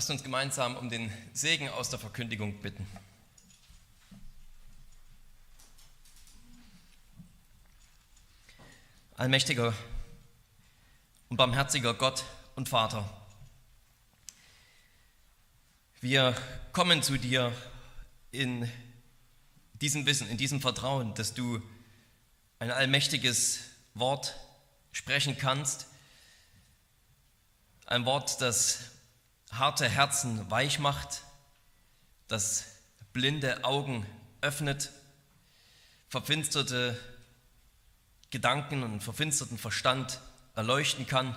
Lasst uns gemeinsam um den Segen aus der Verkündigung bitten. Allmächtiger und barmherziger Gott und Vater, wir kommen zu dir in diesem Wissen, in diesem Vertrauen, dass du ein allmächtiges Wort sprechen kannst, ein Wort, das harte Herzen weich macht, das blinde Augen öffnet, verfinsterte Gedanken und verfinsterten Verstand erleuchten kann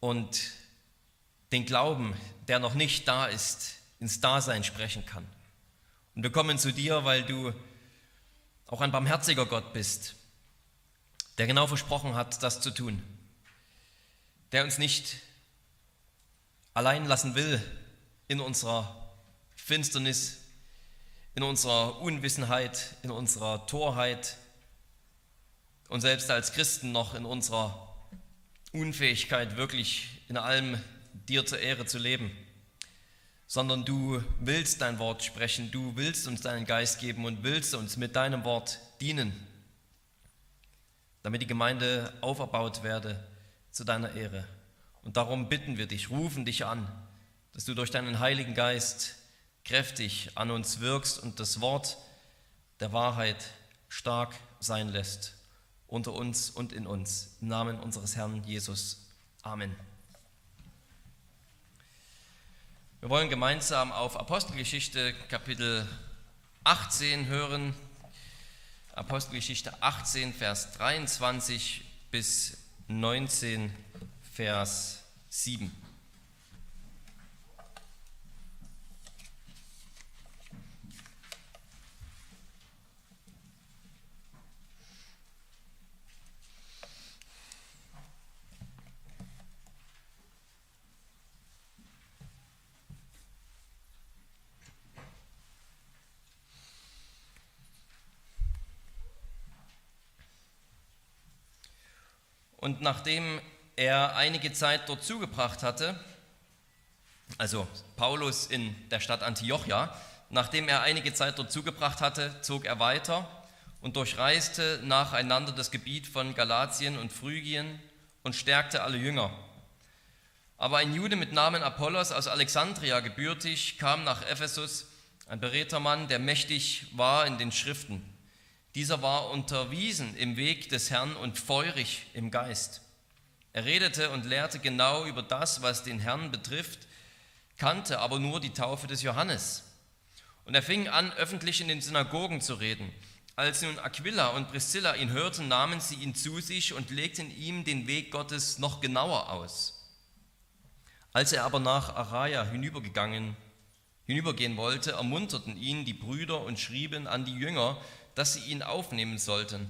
und den Glauben, der noch nicht da ist, ins Dasein sprechen kann. Und wir kommen zu dir, weil du auch ein barmherziger Gott bist, der genau versprochen hat, das zu tun, der uns nicht allein lassen will in unserer Finsternis, in unserer Unwissenheit, in unserer Torheit und selbst als Christen noch in unserer Unfähigkeit, wirklich in allem dir zur Ehre zu leben, sondern du willst dein Wort sprechen, du willst uns deinen Geist geben und willst uns mit deinem Wort dienen, damit die Gemeinde auferbaut werde zu deiner Ehre. Und darum bitten wir dich, rufen dich an, dass du durch deinen Heiligen Geist kräftig an uns wirkst und das Wort der Wahrheit stark sein lässt unter uns und in uns. Im Namen unseres Herrn Jesus. Amen. Wir wollen gemeinsam auf Apostelgeschichte Kapitel 18 hören. Apostelgeschichte 18, Vers 23 bis 19, Vers 7. Und nachdem er einige Zeit dort zugebracht hatte, also Paulus in der Stadt Antiochia, nachdem er einige Zeit dort zugebracht hatte, zog er weiter und durchreiste nacheinander das Gebiet von Galatien und Phrygien und stärkte alle Jünger. Aber ein Jude mit Namen Apollos aus Alexandria gebürtig kam nach Ephesus, ein beredter Mann, der mächtig war in den Schriften. Dieser war unterwiesen im Weg des Herrn und feurig im Geist. Er redete und lehrte genau über das, was den Herrn betrifft, kannte aber nur die Taufe des Johannes. Und er fing an, öffentlich in den Synagogen zu reden. Als nun Aquila und Priscilla ihn hörten, nahmen sie ihn zu sich und legten ihm den Weg Gottes noch genauer aus. Als er aber nach Araya hinübergegangen, hinübergehen wollte, ermunterten ihn die Brüder und schrieben an die Jünger, dass sie ihn aufnehmen sollten.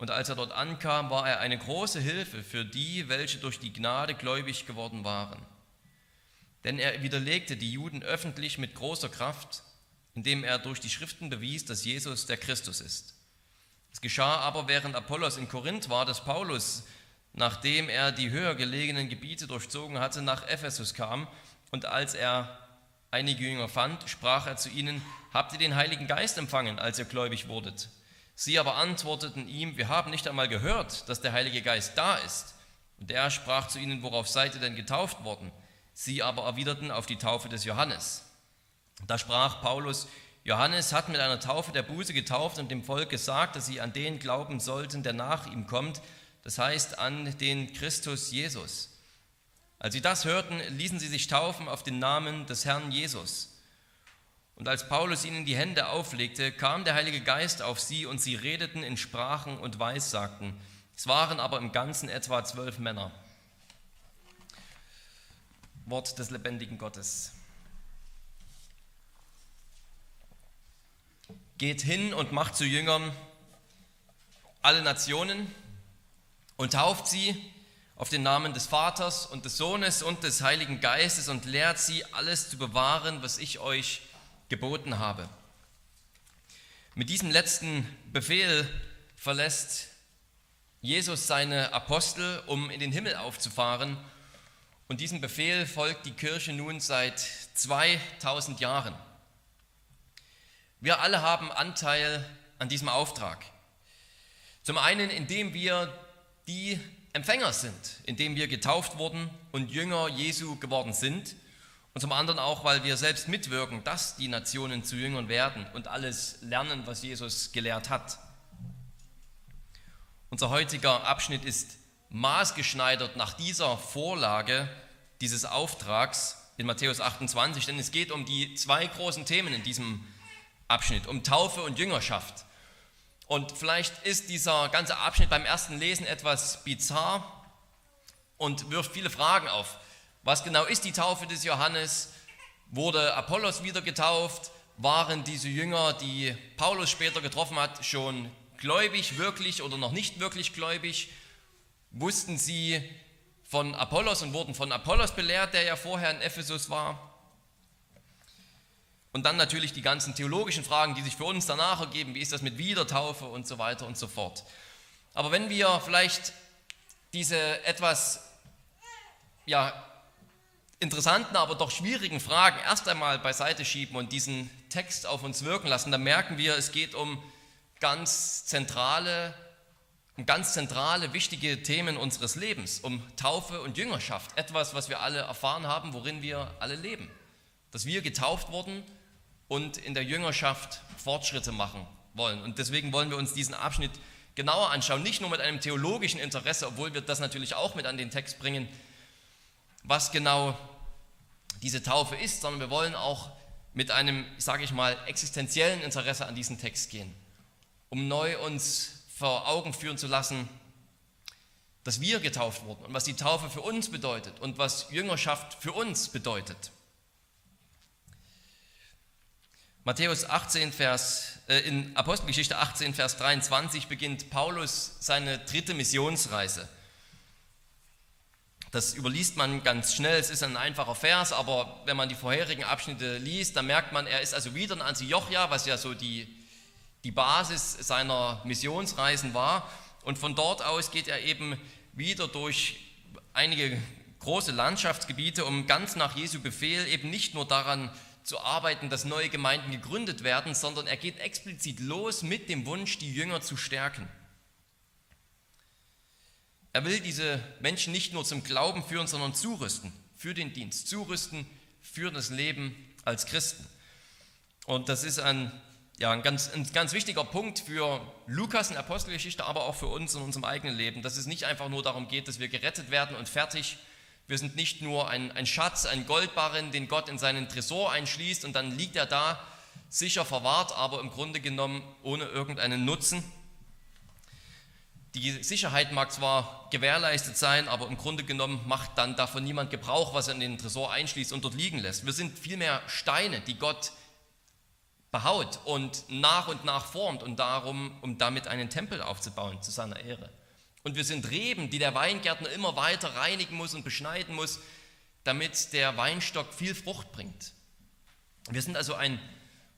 Und als er dort ankam, war er eine große Hilfe für die, welche durch die Gnade gläubig geworden waren. Denn er widerlegte die Juden öffentlich mit großer Kraft, indem er durch die Schriften bewies, dass Jesus der Christus ist. Es geschah aber, während Apollos in Korinth war, dass Paulus, nachdem er die höher gelegenen Gebiete durchzogen hatte, nach Ephesus kam und als er einige Jünger fand, sprach er zu ihnen, habt ihr den Heiligen Geist empfangen, als ihr gläubig wurdet? Sie aber antworteten ihm, wir haben nicht einmal gehört, dass der Heilige Geist da ist. Und er sprach zu ihnen, worauf seid ihr denn getauft worden? Sie aber erwiderten auf die Taufe des Johannes. Da sprach Paulus, Johannes hat mit einer Taufe der Buße getauft und dem Volk gesagt, dass sie an den glauben sollten, der nach ihm kommt, das heißt an den Christus Jesus. Als sie das hörten, ließen sie sich taufen auf den Namen des Herrn Jesus. Und als Paulus ihnen die Hände auflegte, kam der Heilige Geist auf sie und sie redeten in Sprachen und Weissagten. Es waren aber im Ganzen etwa zwölf Männer. Wort des lebendigen Gottes. Geht hin und macht zu Jüngern alle Nationen und tauft sie auf den Namen des Vaters und des Sohnes und des Heiligen Geistes und lehrt sie, alles zu bewahren, was ich euch geboten habe. Mit diesem letzten Befehl verlässt Jesus seine Apostel, um in den Himmel aufzufahren Und diesem Befehl folgt die Kirche nun seit 2000 Jahren. Wir alle haben Anteil an diesem Auftrag. Zum einen, indem wir die Empfänger sind, indem wir getauft wurden und Jünger Jesu geworden sind. Und zum anderen auch, weil wir selbst mitwirken, dass die Nationen zu Jüngern werden und alles lernen, was Jesus gelehrt hat. Unser heutiger Abschnitt ist maßgeschneidert nach dieser Vorlage dieses Auftrags in Matthäus 28, denn es geht um die zwei großen Themen in diesem Abschnitt, um Taufe und Jüngerschaft. Und vielleicht ist dieser ganze Abschnitt beim ersten Lesen etwas bizarr und wirft viele Fragen auf. Was genau ist die Taufe des Johannes? Wurde Apollos wieder getauft? Waren diese Jünger, die Paulus später getroffen hat, schon gläubig wirklich oder noch nicht wirklich gläubig? Wussten sie von Apollos und wurden von Apollos belehrt, der ja vorher in Ephesus war? Und dann natürlich die ganzen theologischen Fragen, die sich für uns danach ergeben. Wie ist das mit Wiedertaufe und so weiter und so fort. Aber wenn wir vielleicht diese etwas ja, interessanten, aber doch schwierigen Fragen erst einmal beiseite schieben und diesen Text auf uns wirken lassen, dann merken wir, es geht um ganz zentrale, um ganz zentrale, wichtige Themen unseres Lebens, um Taufe und Jüngerschaft. Etwas, was wir alle erfahren haben, worin wir alle leben. Dass wir getauft wurden und in der Jüngerschaft Fortschritte machen wollen. Und deswegen wollen wir uns diesen Abschnitt genauer anschauen, nicht nur mit einem theologischen Interesse, obwohl wir das natürlich auch mit an den Text bringen, was genau diese Taufe ist, sondern wir wollen auch mit einem, sage ich mal, existenziellen Interesse an diesen Text gehen, um neu uns vor Augen führen zu lassen, dass wir getauft wurden und was die Taufe für uns bedeutet und was Jüngerschaft für uns bedeutet. Matthäus 18, Vers, äh, in Apostelgeschichte 18, Vers 23 beginnt Paulus seine dritte Missionsreise. Das überliest man ganz schnell, es ist ein einfacher Vers, aber wenn man die vorherigen Abschnitte liest, dann merkt man, er ist also wieder in Antiochia, was ja so die, die Basis seiner Missionsreisen war. Und von dort aus geht er eben wieder durch einige große Landschaftsgebiete, um ganz nach Jesu Befehl eben nicht nur daran zu arbeiten, dass neue Gemeinden gegründet werden, sondern er geht explizit los mit dem Wunsch, die Jünger zu stärken. Er will diese Menschen nicht nur zum Glauben führen, sondern zurüsten für den Dienst, zurüsten für das Leben als Christen. Und das ist ein, ja, ein, ganz, ein ganz wichtiger Punkt für Lukas in Apostelgeschichte, aber auch für uns in unserem eigenen Leben, dass es nicht einfach nur darum geht, dass wir gerettet werden und fertig. Wir sind nicht nur ein, ein Schatz, ein Goldbarren, den Gott in seinen Tresor einschließt und dann liegt er da sicher verwahrt, aber im Grunde genommen ohne irgendeinen Nutzen die Sicherheit mag zwar gewährleistet sein, aber im Grunde genommen macht dann davon niemand Gebrauch, was er in den Tresor einschließt und dort liegen lässt. Wir sind vielmehr Steine, die Gott behaut und nach und nach formt und darum, um damit einen Tempel aufzubauen zu seiner Ehre. Und wir sind Reben, die der Weingärtner immer weiter reinigen muss und beschneiden muss, damit der Weinstock viel Frucht bringt. Wir sind also ein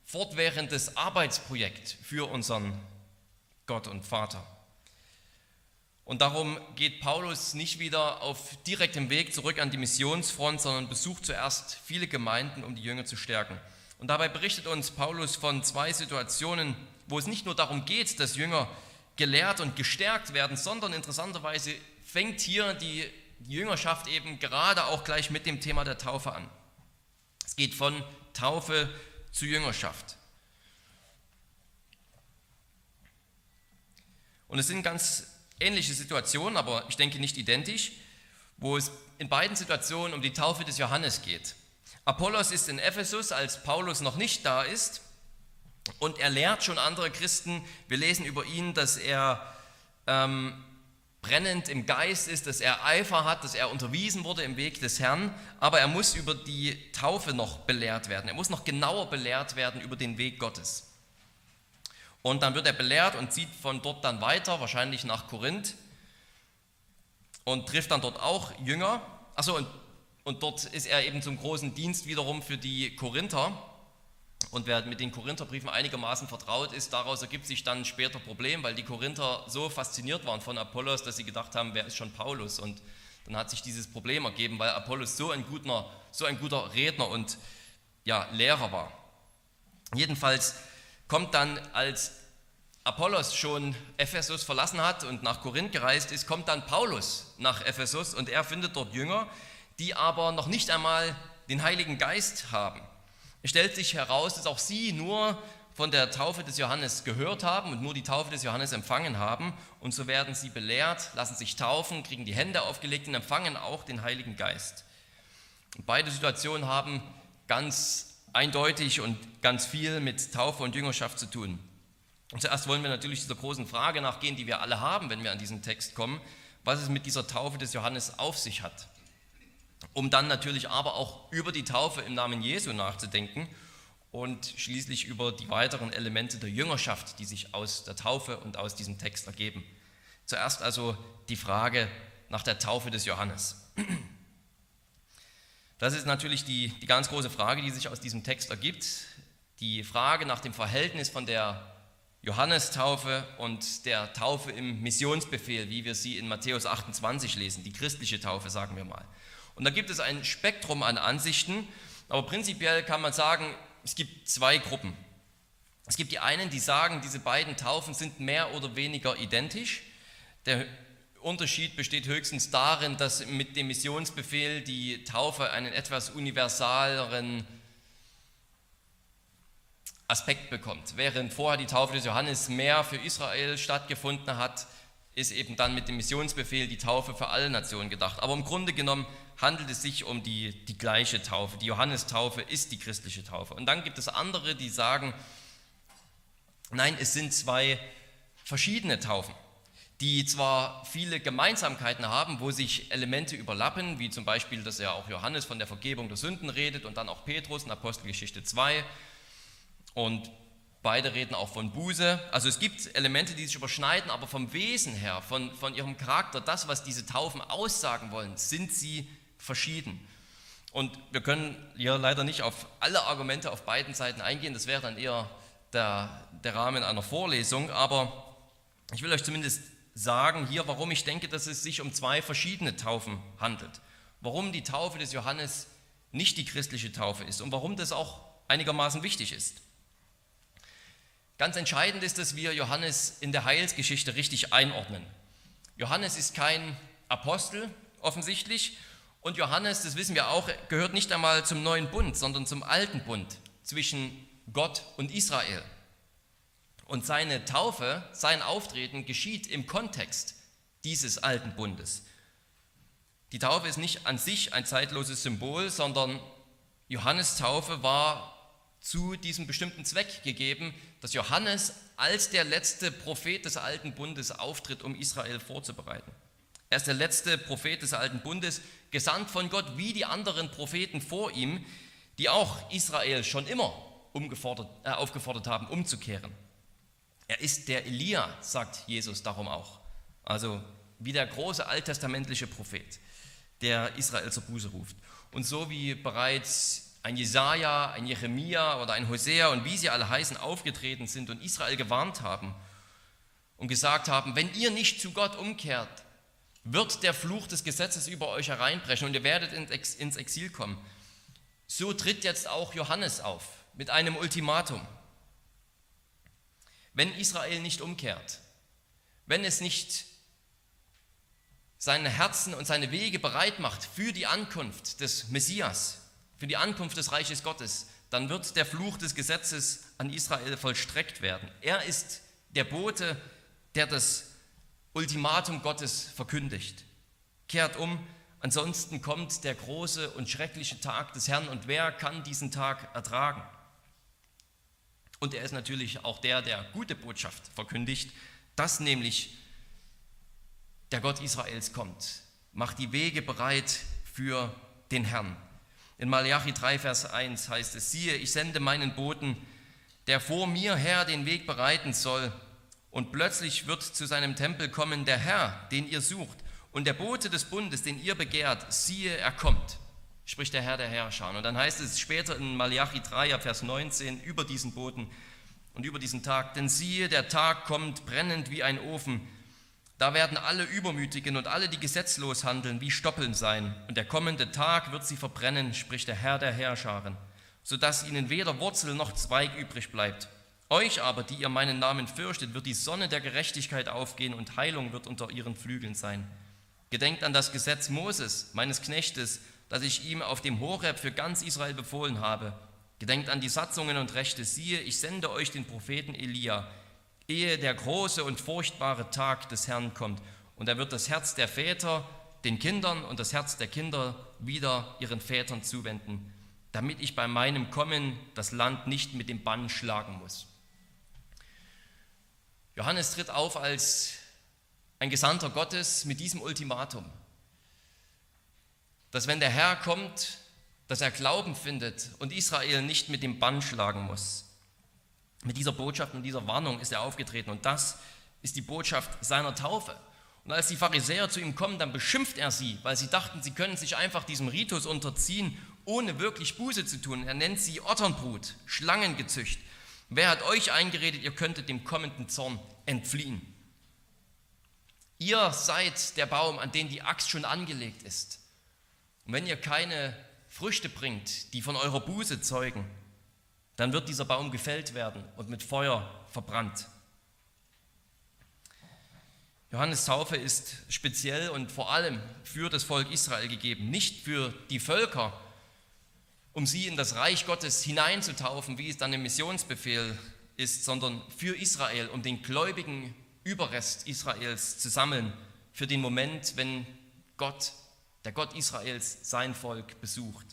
fortwährendes Arbeitsprojekt für unseren Gott und Vater. Und darum geht Paulus nicht wieder auf direktem Weg zurück an die Missionsfront, sondern besucht zuerst viele Gemeinden, um die Jünger zu stärken. Und dabei berichtet uns Paulus von zwei Situationen, wo es nicht nur darum geht, dass Jünger gelehrt und gestärkt werden, sondern interessanterweise fängt hier die Jüngerschaft eben gerade auch gleich mit dem Thema der Taufe an. Es geht von Taufe zu Jüngerschaft. Und es sind ganz ähnliche Situation, aber ich denke nicht identisch, wo es in beiden Situationen um die Taufe des Johannes geht. Apollos ist in Ephesus, als Paulus noch nicht da ist, und er lehrt schon andere Christen. Wir lesen über ihn, dass er ähm, brennend im Geist ist, dass er Eifer hat, dass er unterwiesen wurde im Weg des Herrn, aber er muss über die Taufe noch belehrt werden. Er muss noch genauer belehrt werden über den Weg Gottes. Und dann wird er belehrt und zieht von dort dann weiter, wahrscheinlich nach Korinth und trifft dann dort auch Jünger. Achso, und, und dort ist er eben zum großen Dienst wiederum für die Korinther. Und wer mit den Korintherbriefen einigermaßen vertraut ist, daraus ergibt sich dann später Problem, weil die Korinther so fasziniert waren von Apollos, dass sie gedacht haben, wer ist schon Paulus? Und dann hat sich dieses Problem ergeben, weil Apollos so ein guter, so ein guter Redner und ja, Lehrer war. Jedenfalls kommt dann, als Apollos schon Ephesus verlassen hat und nach Korinth gereist ist, kommt dann Paulus nach Ephesus und er findet dort Jünger, die aber noch nicht einmal den Heiligen Geist haben. Es stellt sich heraus, dass auch sie nur von der Taufe des Johannes gehört haben und nur die Taufe des Johannes empfangen haben. Und so werden sie belehrt, lassen sich taufen, kriegen die Hände aufgelegt und empfangen auch den Heiligen Geist. Und beide Situationen haben ganz eindeutig und ganz viel mit Taufe und Jüngerschaft zu tun. Und zuerst wollen wir natürlich dieser großen Frage nachgehen, die wir alle haben, wenn wir an diesen Text kommen, was es mit dieser Taufe des Johannes auf sich hat. Um dann natürlich aber auch über die Taufe im Namen Jesu nachzudenken und schließlich über die weiteren Elemente der Jüngerschaft, die sich aus der Taufe und aus diesem Text ergeben. Zuerst also die Frage nach der Taufe des Johannes. Das ist natürlich die, die ganz große Frage, die sich aus diesem Text ergibt. Die Frage nach dem Verhältnis von der Johannestaufe und der Taufe im Missionsbefehl, wie wir sie in Matthäus 28 lesen, die christliche Taufe, sagen wir mal. Und da gibt es ein Spektrum an Ansichten, aber prinzipiell kann man sagen, es gibt zwei Gruppen. Es gibt die einen, die sagen, diese beiden Taufen sind mehr oder weniger identisch. Der Unterschied besteht höchstens darin, dass mit dem Missionsbefehl die Taufe einen etwas universaleren Aspekt bekommt. Während vorher die Taufe des Johannes mehr für Israel stattgefunden hat, ist eben dann mit dem Missionsbefehl die Taufe für alle Nationen gedacht. Aber im Grunde genommen handelt es sich um die, die gleiche Taufe. Die Johannestaufe ist die christliche Taufe. Und dann gibt es andere, die sagen, nein, es sind zwei verschiedene Taufen die zwar viele Gemeinsamkeiten haben, wo sich Elemente überlappen, wie zum Beispiel, dass ja auch Johannes von der Vergebung der Sünden redet und dann auch Petrus in Apostelgeschichte 2 und beide reden auch von Buße. Also es gibt Elemente, die sich überschneiden, aber vom Wesen her, von, von ihrem Charakter, das, was diese Taufen aussagen wollen, sind sie verschieden. Und wir können hier leider nicht auf alle Argumente auf beiden Seiten eingehen, das wäre dann eher der, der Rahmen einer Vorlesung, aber ich will euch zumindest sagen hier, warum ich denke, dass es sich um zwei verschiedene Taufen handelt. Warum die Taufe des Johannes nicht die christliche Taufe ist und warum das auch einigermaßen wichtig ist. Ganz entscheidend ist, dass wir Johannes in der Heilsgeschichte richtig einordnen. Johannes ist kein Apostel offensichtlich und Johannes, das wissen wir auch, gehört nicht einmal zum neuen Bund, sondern zum alten Bund zwischen Gott und Israel. Und seine Taufe, sein Auftreten geschieht im Kontext dieses alten Bundes. Die Taufe ist nicht an sich ein zeitloses Symbol, sondern Johannes Taufe war zu diesem bestimmten Zweck gegeben, dass Johannes als der letzte Prophet des alten Bundes auftritt, um Israel vorzubereiten. Er ist der letzte Prophet des alten Bundes, gesandt von Gott wie die anderen Propheten vor ihm, die auch Israel schon immer äh, aufgefordert haben, umzukehren. Er ist der Elia, sagt Jesus darum auch. Also wie der große alttestamentliche Prophet, der Israel zur Buße ruft. Und so wie bereits ein Jesaja, ein Jeremia oder ein Hosea und wie sie alle heißen, aufgetreten sind und Israel gewarnt haben und gesagt haben, wenn ihr nicht zu Gott umkehrt, wird der Fluch des Gesetzes über euch hereinbrechen und ihr werdet ins Exil kommen. So tritt jetzt auch Johannes auf mit einem Ultimatum. Wenn Israel nicht umkehrt, wenn es nicht seine Herzen und seine Wege bereit macht für die Ankunft des Messias, für die Ankunft des Reiches Gottes, dann wird der Fluch des Gesetzes an Israel vollstreckt werden. Er ist der Bote, der das Ultimatum Gottes verkündigt. Kehrt um, ansonsten kommt der große und schreckliche Tag des Herrn und wer kann diesen Tag ertragen? Und er ist natürlich auch der, der gute Botschaft verkündigt, dass nämlich der Gott Israels kommt. Macht die Wege bereit für den Herrn. In Malachi 3, Vers 1 heißt es, siehe, ich sende meinen Boten, der vor mir her den Weg bereiten soll. Und plötzlich wird zu seinem Tempel kommen der Herr, den ihr sucht. Und der Bote des Bundes, den ihr begehrt, siehe, er kommt spricht der Herr der Herrscher. Und dann heißt es später in Malachi 3, Vers 19 über diesen Boten und über diesen Tag, denn siehe, der Tag kommt brennend wie ein Ofen, Da werden alle Übermütigen und alle, die gesetzlos handeln, wie Stoppeln sein. Und der kommende Tag wird sie verbrennen, spricht der Herr der Herrscharen, sodass ihnen weder Wurzel noch Zweig übrig bleibt. Euch aber, die ihr meinen Namen fürchtet, wird die Sonne der Gerechtigkeit aufgehen und Heilung wird unter ihren Flügeln sein. Gedenkt an das Gesetz Moses, meines Knechtes, das ich ihm auf dem Horeb für ganz Israel befohlen habe. Gedenkt an die Satzungen und Rechte. Siehe, ich sende euch den Propheten Elia ehe der große und furchtbare Tag des Herrn kommt. Und er wird das Herz der Väter den Kindern und das Herz der Kinder wieder ihren Vätern zuwenden, damit ich bei meinem Kommen das Land nicht mit dem Bann schlagen muss. Johannes tritt auf als ein Gesandter Gottes mit diesem Ultimatum, dass wenn der Herr kommt, dass er Glauben findet und Israel nicht mit dem Bann schlagen muss. Mit dieser Botschaft und dieser Warnung ist er aufgetreten und das ist die Botschaft seiner Taufe. Und als die Pharisäer zu ihm kommen, dann beschimpft er sie, weil sie dachten, sie können sich einfach diesem Ritus unterziehen, ohne wirklich Buße zu tun. Er nennt sie Otternbrut, Schlangengezücht. Wer hat euch eingeredet, ihr könntet dem kommenden Zorn entfliehen? Ihr seid der Baum, an den die Axt schon angelegt ist. Und wenn ihr keine Früchte bringt, die von eurer Buße zeugen, dann wird dieser Baum gefällt werden und mit Feuer verbrannt. Johannes Taufe ist speziell und vor allem für das Volk Israel gegeben, nicht für die Völker, um sie in das Reich Gottes hineinzutaufen, wie es dann im Missionsbefehl ist, sondern für Israel, um den gläubigen Überrest Israels zu sammeln, für den Moment, wenn Gott, der Gott Israels, sein Volk besucht,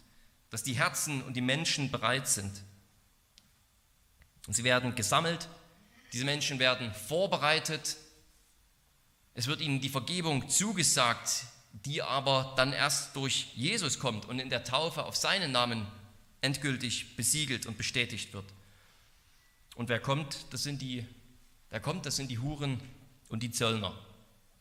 dass die Herzen und die Menschen bereit sind. Und sie werden gesammelt, diese Menschen werden vorbereitet, es wird ihnen die Vergebung zugesagt, die aber dann erst durch Jesus kommt und in der Taufe auf seinen Namen endgültig besiegelt und bestätigt wird. Und wer kommt, das sind die, wer kommt, das sind die Huren und die Zöllner.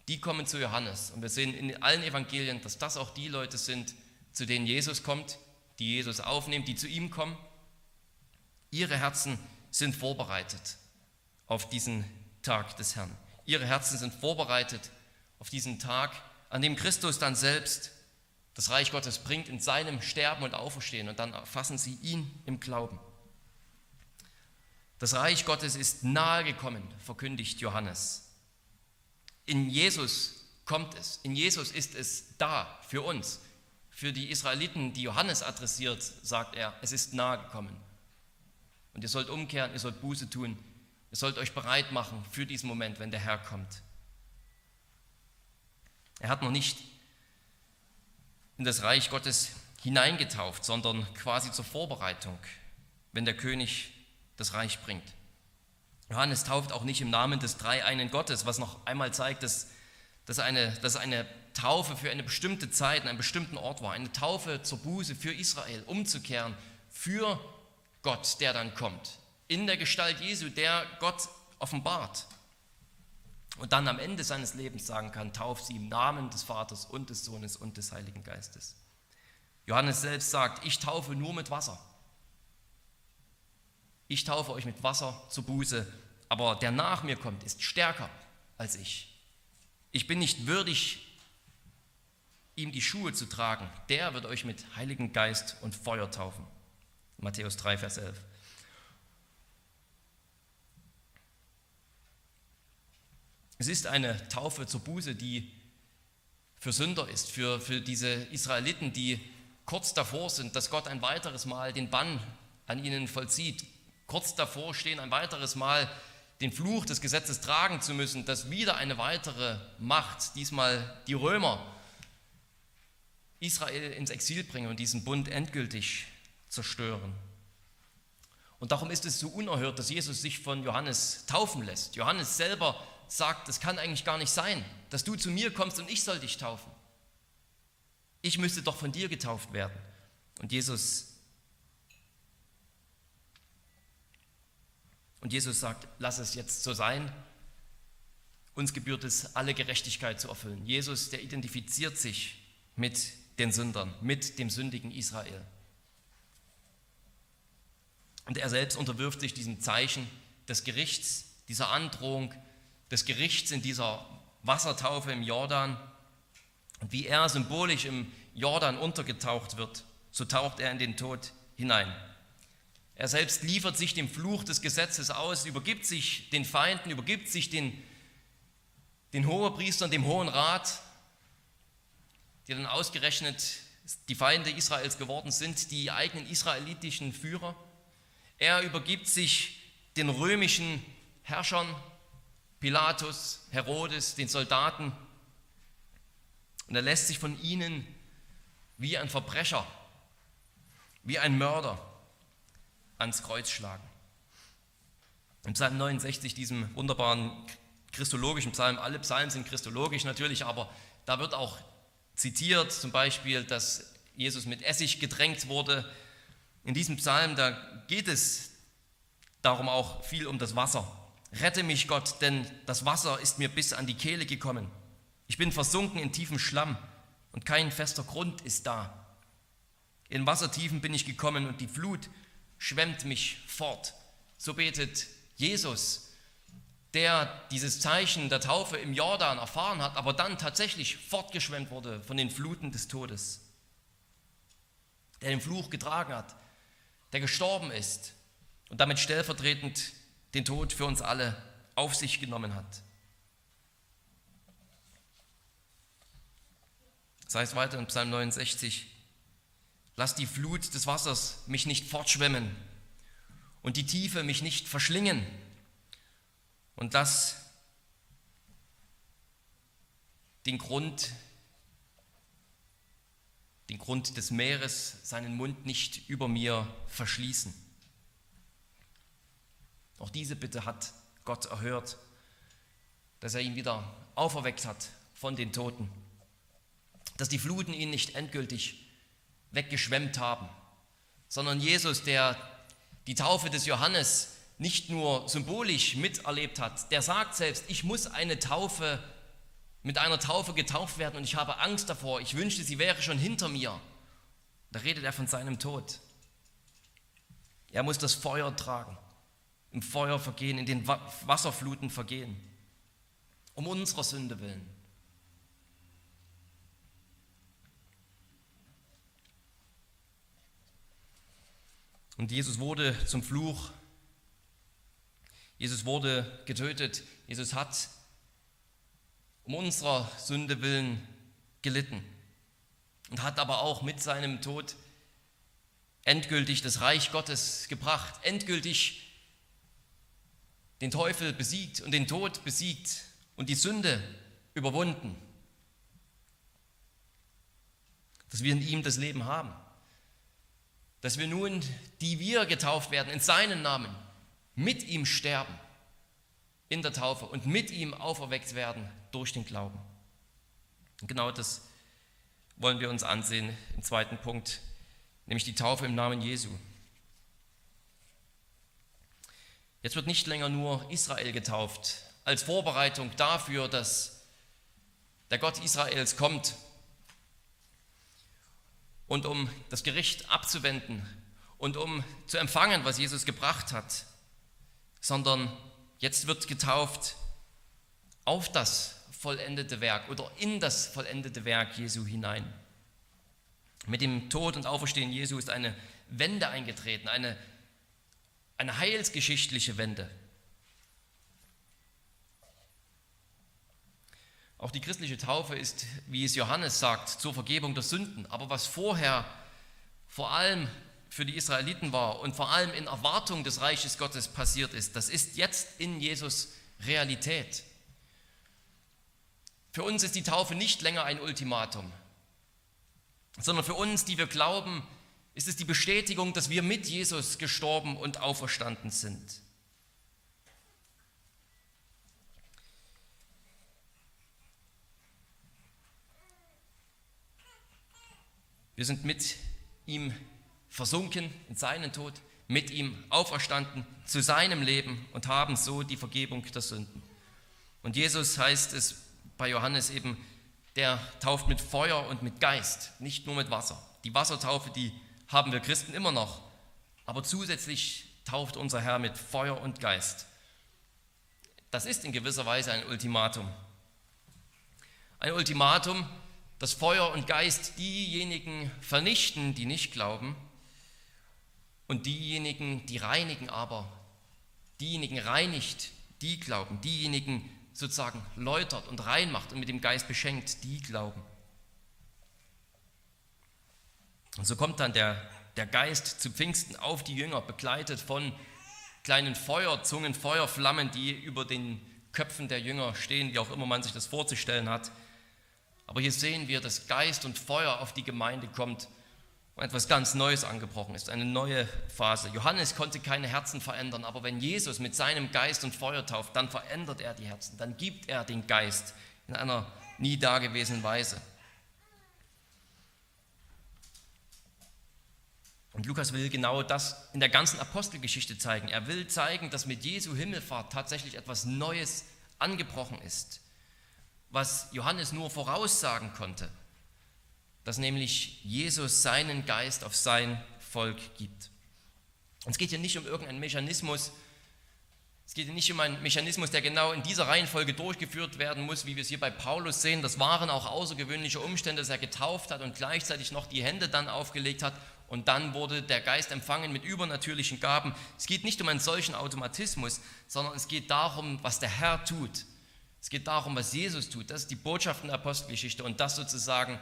Die kommen zu Johannes. Und wir sehen in allen Evangelien, dass das auch die Leute sind, zu denen Jesus kommt, die Jesus aufnimmt, die zu ihm kommen. Ihre Herzen sind vorbereitet auf diesen Tag des Herrn. Ihre Herzen sind vorbereitet auf diesen Tag, an dem Christus dann selbst das Reich Gottes bringt in seinem Sterben und Auferstehen und dann fassen sie ihn im Glauben. Das Reich Gottes ist nahe gekommen, verkündigt Johannes. In Jesus kommt es, in Jesus ist es da für uns. Für die Israeliten, die Johannes adressiert, sagt er, es ist nahe gekommen. Und ihr sollt umkehren, ihr sollt Buße tun, ihr sollt euch bereit machen für diesen Moment, wenn der Herr kommt. Er hat noch nicht in das Reich Gottes hineingetauft, sondern quasi zur Vorbereitung, wenn der König das Reich bringt. Johannes tauft auch nicht im Namen des dreieinen Gottes, was noch einmal zeigt, dass, dass, eine, dass eine Taufe für eine bestimmte Zeit, in einem bestimmten Ort war. Eine Taufe zur Buße für Israel, umzukehren, für Gott, der dann kommt, in der Gestalt Jesu, der Gott offenbart und dann am Ende seines Lebens sagen kann, tauft sie im Namen des Vaters und des Sohnes und des Heiligen Geistes. Johannes selbst sagt, ich taufe nur mit Wasser. Ich taufe euch mit Wasser zur Buße, aber der nach mir kommt, ist stärker als ich. Ich bin nicht würdig, ihm die Schuhe zu tragen. Der wird euch mit Heiligen Geist und Feuer taufen. Matthäus 3, Vers 11. Es ist eine Taufe zur Buße, die für Sünder ist, für, für diese Israeliten, die kurz davor sind, dass Gott ein weiteres Mal den Bann an ihnen vollzieht, kurz davor stehen, ein weiteres Mal den Fluch des Gesetzes tragen zu müssen, dass wieder eine weitere Macht, diesmal die Römer, Israel ins Exil bringen und diesen Bund endgültig zerstören. Und darum ist es so unerhört, dass Jesus sich von Johannes taufen lässt. Johannes selber sagt, es kann eigentlich gar nicht sein, dass du zu mir kommst und ich soll dich taufen. Ich müsste doch von dir getauft werden. Und Jesus Und Jesus sagt, lass es jetzt so sein. Uns gebührt es, alle Gerechtigkeit zu erfüllen. Jesus, der identifiziert sich mit den Sündern, mit dem sündigen Israel. Und er selbst unterwirft sich diesem Zeichen des Gerichts, dieser Androhung des Gerichts in dieser Wassertaufe im Jordan. Und wie er symbolisch im Jordan untergetaucht wird, so taucht er in den Tod hinein. Er selbst liefert sich dem Fluch des Gesetzes aus, übergibt sich den Feinden, übergibt sich den, den Hohepriestern, dem Hohen Rat, die dann ausgerechnet die Feinde Israels geworden sind, die eigenen israelitischen Führer. Er übergibt sich den römischen Herrschern, Pilatus, Herodes, den Soldaten, und er lässt sich von ihnen wie ein Verbrecher, wie ein Mörder ans Kreuz schlagen. Im Psalm 69, diesem wunderbaren christologischen Psalm, alle Psalmen sind christologisch natürlich, aber da wird auch zitiert, zum Beispiel, dass Jesus mit Essig gedrängt wurde. In diesem Psalm, da geht es darum auch viel um das Wasser. Rette mich Gott, denn das Wasser ist mir bis an die Kehle gekommen. Ich bin versunken in tiefem Schlamm und kein fester Grund ist da. In Wassertiefen bin ich gekommen und die Flut schwemmt mich fort. So betet Jesus, der dieses Zeichen der Taufe im Jordan erfahren hat, aber dann tatsächlich fortgeschwemmt wurde von den Fluten des Todes. Der den Fluch getragen hat, der gestorben ist und damit stellvertretend den Tod für uns alle auf sich genommen hat. Das heißt weiter in Psalm 69, lass die Flut des Wassers mich nicht fortschwemmen und die Tiefe mich nicht verschlingen und lass den Grund, den Grund des Meeres seinen Mund nicht über mir verschließen. Auch diese Bitte hat Gott erhört, dass er ihn wieder auferweckt hat von den Toten dass die Fluten ihn nicht endgültig weggeschwemmt haben, sondern Jesus, der die Taufe des Johannes nicht nur symbolisch miterlebt hat, der sagt selbst, ich muss eine Taufe mit einer Taufe getauft werden und ich habe Angst davor, ich wünschte, sie wäre schon hinter mir. Da redet er von seinem Tod. Er muss das Feuer tragen, im Feuer vergehen, in den Wasserfluten vergehen, um unserer Sünde willen. Und Jesus wurde zum Fluch. Jesus wurde getötet. Jesus hat um unserer Sünde willen gelitten und hat aber auch mit seinem Tod endgültig das Reich Gottes gebracht, endgültig den Teufel besiegt und den Tod besiegt und die Sünde überwunden, dass wir in ihm das Leben haben dass wir nun, die wir getauft werden, in seinen Namen mit ihm sterben in der Taufe und mit ihm auferweckt werden durch den Glauben. Und genau das wollen wir uns ansehen im zweiten Punkt, nämlich die Taufe im Namen Jesu. Jetzt wird nicht länger nur Israel getauft, als Vorbereitung dafür, dass der Gott Israels kommt und um das Gericht abzuwenden und um zu empfangen, was Jesus gebracht hat, sondern jetzt wird getauft auf das vollendete Werk oder in das vollendete Werk Jesu hinein. Mit dem Tod und Auferstehen Jesu ist eine Wende eingetreten, eine, eine heilsgeschichtliche Wende. Auch die christliche Taufe ist, wie es Johannes sagt, zur Vergebung der Sünden. Aber was vorher vor allem für die Israeliten war und vor allem in Erwartung des Reiches Gottes passiert ist, das ist jetzt in Jesus Realität. Für uns ist die Taufe nicht länger ein Ultimatum, sondern für uns, die wir glauben, ist es die Bestätigung, dass wir mit Jesus gestorben und auferstanden sind. Wir sind mit ihm versunken in seinen Tod, mit ihm auferstanden zu seinem Leben und haben so die Vergebung der Sünden. Und Jesus heißt es bei Johannes eben, der tauft mit Feuer und mit Geist, nicht nur mit Wasser. Die Wassertaufe, die haben wir Christen immer noch, aber zusätzlich tauft unser Herr mit Feuer und Geist. Das ist in gewisser Weise ein Ultimatum. Ein Ultimatum, dass Feuer und Geist diejenigen vernichten, die nicht glauben, und diejenigen, die reinigen aber, diejenigen reinigt, die glauben, diejenigen sozusagen läutert und reinmacht und mit dem Geist beschenkt, die glauben. Und so kommt dann der, der Geist zu Pfingsten auf die Jünger, begleitet von kleinen Feuerzungen, Feuerflammen, die über den Köpfen der Jünger stehen, wie auch immer man sich das vorzustellen hat. Aber hier sehen wir, dass Geist und Feuer auf die Gemeinde kommt und etwas ganz Neues angebrochen ist, eine neue Phase. Johannes konnte keine Herzen verändern, aber wenn Jesus mit seinem Geist und Feuer tauft, dann verändert er die Herzen, dann gibt er den Geist in einer nie dagewesenen Weise. Und Lukas will genau das in der ganzen Apostelgeschichte zeigen. Er will zeigen, dass mit Jesu Himmelfahrt tatsächlich etwas Neues angebrochen ist, was Johannes nur voraussagen konnte dass nämlich Jesus seinen Geist auf sein Volk gibt. Und es geht hier nicht um irgendeinen Mechanismus, es geht hier nicht um einen Mechanismus, der genau in dieser Reihenfolge durchgeführt werden muss, wie wir es hier bei Paulus sehen. Das waren auch außergewöhnliche Umstände, dass er getauft hat und gleichzeitig noch die Hände dann aufgelegt hat und dann wurde der Geist empfangen mit übernatürlichen Gaben. Es geht nicht um einen solchen Automatismus, sondern es geht darum, was der Herr tut. Es geht darum, was Jesus tut. Das ist die Botschaft in der Apostelgeschichte und das sozusagen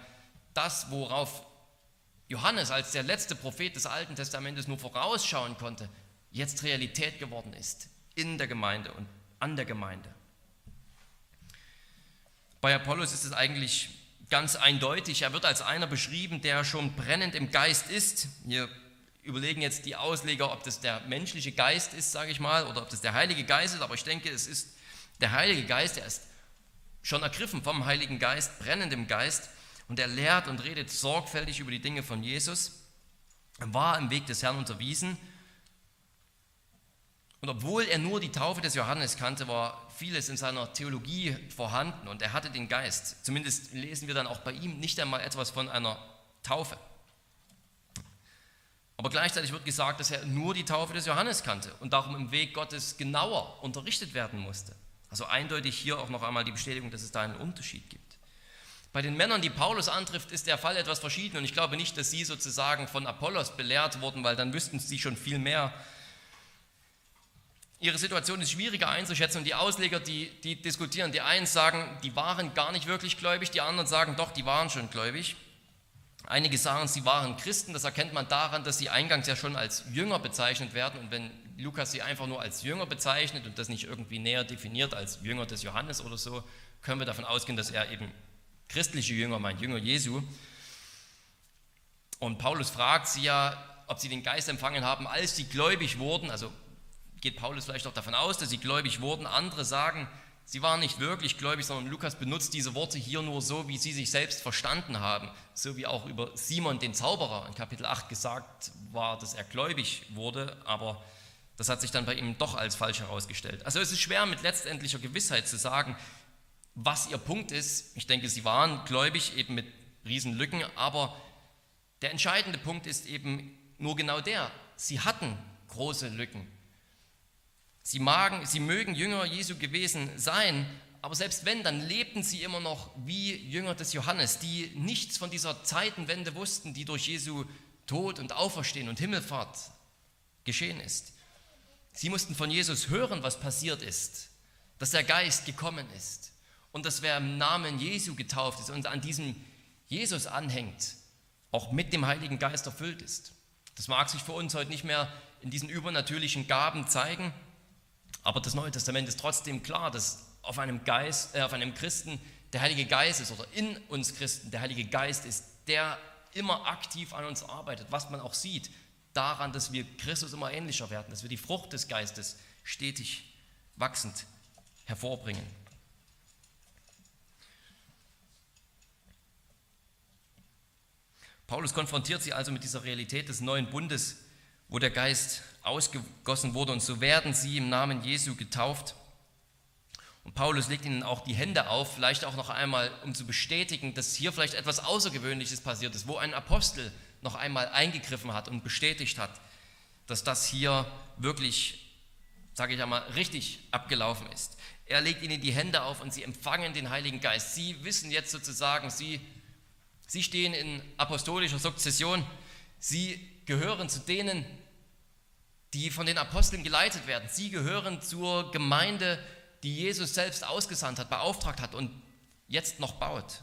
das, worauf Johannes als der letzte Prophet des Alten Testamentes nur vorausschauen konnte, jetzt Realität geworden ist in der Gemeinde und an der Gemeinde. Bei Apollos ist es eigentlich ganz eindeutig, er wird als einer beschrieben, der schon brennend im Geist ist. Wir überlegen jetzt die Ausleger, ob das der menschliche Geist ist, sage ich mal, oder ob das der Heilige Geist ist, aber ich denke, es ist der Heilige Geist, der ist schon ergriffen vom Heiligen Geist, brennend im Geist. Und er lehrt und redet sorgfältig über die Dinge von Jesus. Er war im Weg des Herrn unterwiesen. Und obwohl er nur die Taufe des Johannes kannte, war vieles in seiner Theologie vorhanden und er hatte den Geist. Zumindest lesen wir dann auch bei ihm nicht einmal etwas von einer Taufe. Aber gleichzeitig wird gesagt, dass er nur die Taufe des Johannes kannte und darum im Weg Gottes genauer unterrichtet werden musste. Also eindeutig hier auch noch einmal die Bestätigung, dass es da einen Unterschied gibt. Bei den Männern, die Paulus antrifft, ist der Fall etwas verschieden und ich glaube nicht, dass sie sozusagen von Apollos belehrt wurden, weil dann wüssten sie schon viel mehr. Ihre Situation ist schwieriger einzuschätzen und die Ausleger, die, die diskutieren, die einen sagen, die waren gar nicht wirklich gläubig, die anderen sagen, doch, die waren schon gläubig. Einige sagen, sie waren Christen, das erkennt man daran, dass sie eingangs ja schon als Jünger bezeichnet werden und wenn Lukas sie einfach nur als Jünger bezeichnet und das nicht irgendwie näher definiert als Jünger des Johannes oder so, können wir davon ausgehen, dass er eben christliche Jünger, mein Jünger Jesu. Und Paulus fragt sie ja, ob sie den Geist empfangen haben, als sie gläubig wurden. Also geht Paulus vielleicht auch davon aus, dass sie gläubig wurden. Andere sagen, sie waren nicht wirklich gläubig, sondern Lukas benutzt diese Worte hier nur so, wie sie sich selbst verstanden haben. So wie auch über Simon den Zauberer in Kapitel 8 gesagt war, dass er gläubig wurde, aber das hat sich dann bei ihm doch als falsch herausgestellt. Also es ist schwer mit letztendlicher Gewissheit zu sagen, was ihr Punkt ist. Ich denke, sie waren gläubig, eben mit Riesenlücken, aber der entscheidende Punkt ist eben nur genau der. Sie hatten große Lücken. Sie, magen, sie mögen Jünger Jesu gewesen sein, aber selbst wenn, dann lebten sie immer noch wie Jünger des Johannes, die nichts von dieser Zeitenwende wussten, die durch Jesu Tod und Auferstehen und Himmelfahrt geschehen ist. Sie mussten von Jesus hören, was passiert ist, dass der Geist gekommen ist und dass wer im Namen Jesu getauft ist und an diesem Jesus anhängt, auch mit dem Heiligen Geist erfüllt ist. Das mag sich für uns heute nicht mehr in diesen übernatürlichen Gaben zeigen, aber das Neue Testament ist trotzdem klar, dass auf einem, Geist, äh, auf einem Christen der Heilige Geist ist oder in uns Christen der Heilige Geist ist, der immer aktiv an uns arbeitet, was man auch sieht, daran, dass wir Christus immer ähnlicher werden, dass wir die Frucht des Geistes stetig wachsend hervorbringen. Paulus konfrontiert sie also mit dieser Realität des neuen Bundes, wo der Geist ausgegossen wurde und so werden sie im Namen Jesu getauft. Und Paulus legt ihnen auch die Hände auf, vielleicht auch noch einmal, um zu bestätigen, dass hier vielleicht etwas Außergewöhnliches passiert ist, wo ein Apostel noch einmal eingegriffen hat und bestätigt hat, dass das hier wirklich sage ich einmal, richtig abgelaufen ist. Er legt ihnen die Hände auf und sie empfangen den Heiligen Geist. Sie wissen jetzt sozusagen, sie, sie stehen in apostolischer Sukzession. Sie gehören zu denen, die von den Aposteln geleitet werden. Sie gehören zur Gemeinde, die Jesus selbst ausgesandt hat, beauftragt hat und jetzt noch baut.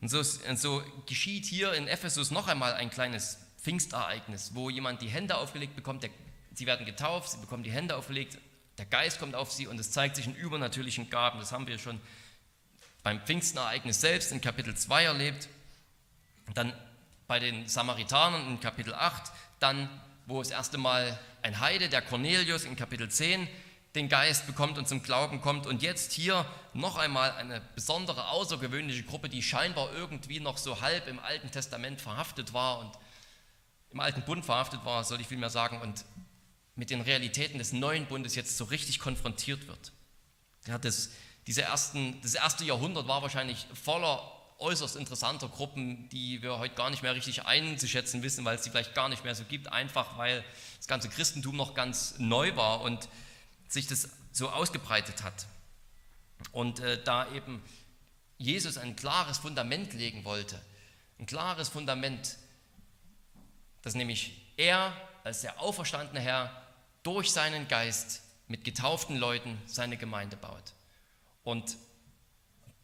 Und so, und so geschieht hier in Ephesus noch einmal ein kleines Pfingstereignis, wo jemand die Hände aufgelegt bekommt, der, sie werden getauft, sie bekommen die Hände aufgelegt, der Geist kommt auf sie und es zeigt sich in übernatürlichen Gaben. Das haben wir schon beim Pfingstenereignis selbst in Kapitel 2 erlebt. Dann bei den Samaritanern in Kapitel 8, dann wo das erste Mal ein Heide, der Cornelius in Kapitel 10, den Geist bekommt und zum Glauben kommt. Und jetzt hier noch einmal eine besondere, außergewöhnliche Gruppe, die scheinbar irgendwie noch so halb im Alten Testament verhaftet war und im Alten Bund verhaftet war, soll ich vielmehr sagen, und mit den Realitäten des neuen Bundes jetzt so richtig konfrontiert wird. Ja, das, diese ersten, das erste Jahrhundert war wahrscheinlich voller äußerst interessanter Gruppen, die wir heute gar nicht mehr richtig einzuschätzen wissen, weil es sie vielleicht gar nicht mehr so gibt, einfach weil das ganze Christentum noch ganz neu war und sich das so ausgebreitet hat. Und äh, da eben Jesus ein klares Fundament legen wollte, ein klares Fundament, dass nämlich er als der auferstandene Herr durch seinen Geist mit getauften Leuten seine Gemeinde baut. Und